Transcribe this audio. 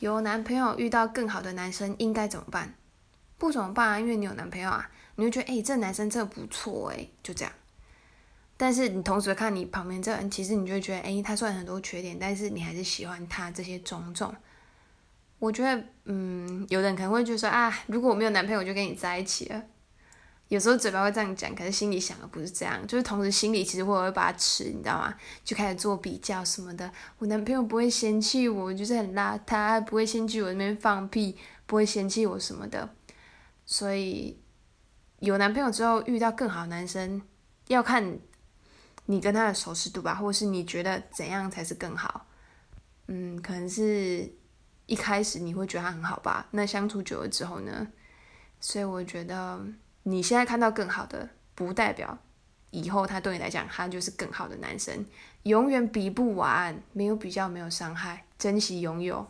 有男朋友遇到更好的男生应该怎么办？不怎么办啊，因为你有男朋友啊，你就觉得哎，这男生真的不错哎，就这样。但是你同时看你旁边这人，其实你就会觉得哎，他虽然很多缺点，但是你还是喜欢他这些种种。我觉得，嗯，有的人可能会觉得说啊，如果我没有男朋友，我就跟你在一起了。有时候嘴巴会这样讲，可是心里想的不是这样，就是同时心里其实会会把它吃，你知道吗？就开始做比较什么的。我男朋友不会嫌弃我，就是很邋遢，不会嫌弃我那边放屁，不会嫌弃我什么的。所以有男朋友之后遇到更好男生，要看你跟他的熟识度吧，或是你觉得怎样才是更好？嗯，可能是一开始你会觉得他很好吧，那相处久了之后呢？所以我觉得。你现在看到更好的，不代表以后他对你来讲，他就是更好的男生，永远比不完。没有比较，没有伤害，珍惜拥有。